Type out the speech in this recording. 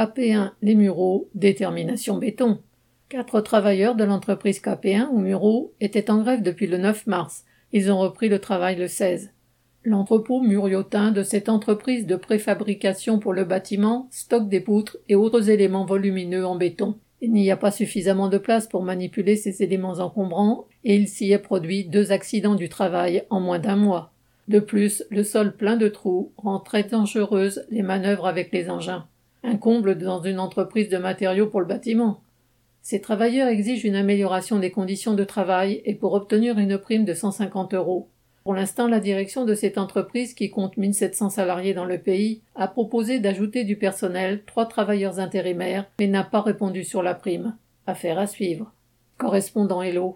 KP1 Les Mureaux, détermination béton. Quatre travailleurs de l'entreprise KP1 ou Mureaux étaient en grève depuis le 9 mars. Ils ont repris le travail le 16. L'entrepôt muriotin de cette entreprise de préfabrication pour le bâtiment stocke des poutres et autres éléments volumineux en béton. Il n'y a pas suffisamment de place pour manipuler ces éléments encombrants et il s'y est produit deux accidents du travail en moins d'un mois. De plus, le sol plein de trous rend très dangereuse les manœuvres avec les engins. Un comble dans une entreprise de matériaux pour le bâtiment. Ces travailleurs exigent une amélioration des conditions de travail et pour obtenir une prime de 150 euros. Pour l'instant, la direction de cette entreprise, qui compte 1700 salariés dans le pays, a proposé d'ajouter du personnel, trois travailleurs intérimaires, mais n'a pas répondu sur la prime. Affaire à suivre. Correspondant Hello.